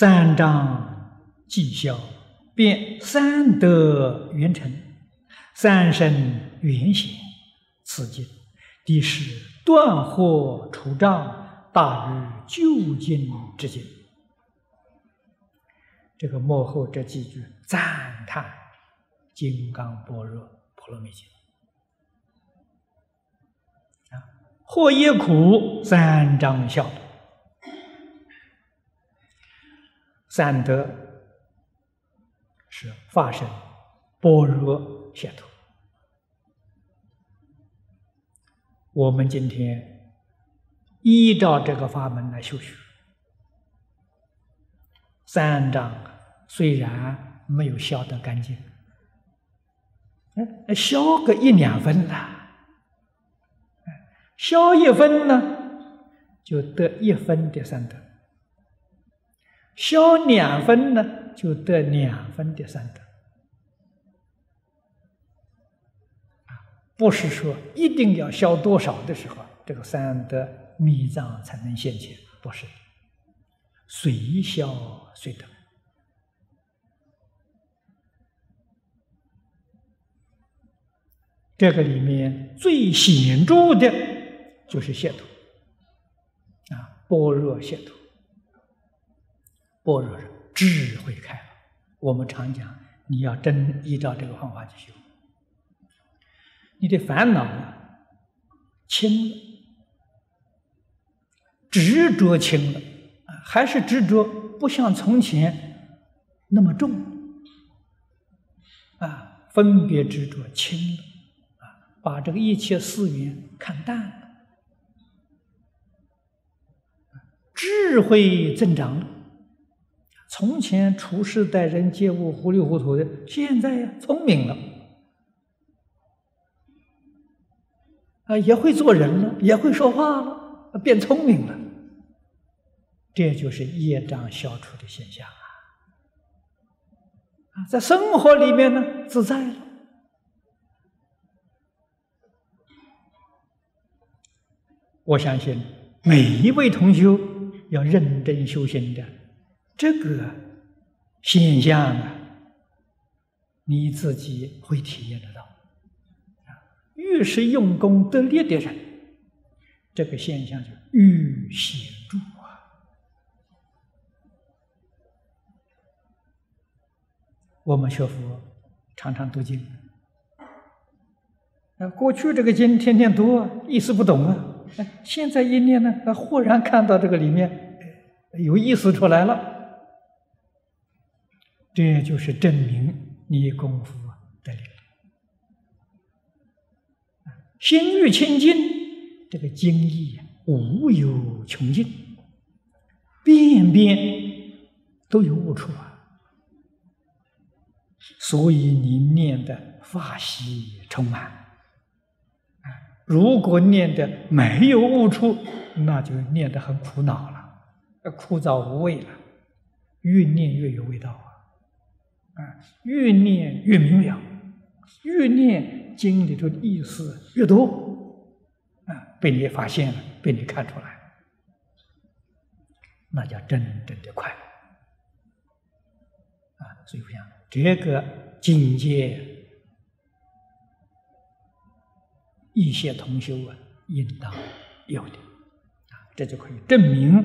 三障绩效，便三德圆成，三生圆显，此经第是断惑除障，大于究竟之境。这个幕后这几句赞叹《金刚般若波罗蜜经》啊，惑业苦，三障消。三德是发生般若解脱。我们今天依照这个法门来修学，三障虽然没有消得干净，哎，消个一两分啦，消一分呢，就得一分的三德。消两分呢，就得两分的三德。不是说一定要消多少的时候，这个三德密藏才能现前，不是，随消随得。这个里面最显著的，就是解脱，啊，般若解脱。般若智慧开了，我们常讲，你要真依照这个方法去修，你的烦恼轻了，执着轻了，还是执着不像从前那么重，啊，分别执着轻了，啊，把这个一切事缘看淡了，智慧增长了。从前处事待人接物糊里糊涂的，现在呀聪明了，啊也会做人了，也会说话了，变聪明了。这就是业障消除的现象啊！啊，在生活里面呢自在了。我相信每一位同修要认真修行的。这个现象啊，你自己会体验得到。越是用功得力的人，这个现象就越显著啊。我们学佛常常读经，啊，过去这个经天天读，意思不懂啊。现在一念呢，忽然看到这个里面有意思出来了。这就是证明你功夫得力心欲清净，这个经义无有穷尽，遍遍都有悟处啊。所以你念的法喜充满如果念的没有悟处，那就念得很苦恼了，枯燥无味了。越念越有味道啊。啊，越念越明了，越念经里头的意思越多，啊，被你发现了，被你看出来，那叫真正的快乐。啊，所以我想这个境界，一些同修啊，应当有的，啊，这就可以证明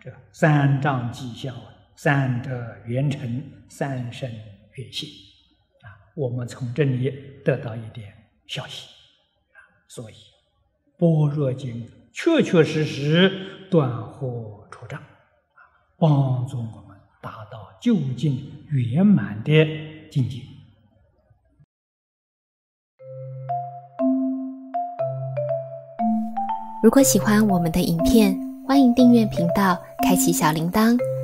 这三藏绩效啊。三德圆成，三生圆性，啊，我们从这里得到一点消息，所以《般若经》确确实实断惑除障，帮助我们达到究竟圆满的境界。如果喜欢我们的影片，欢迎订阅频道，开启小铃铛。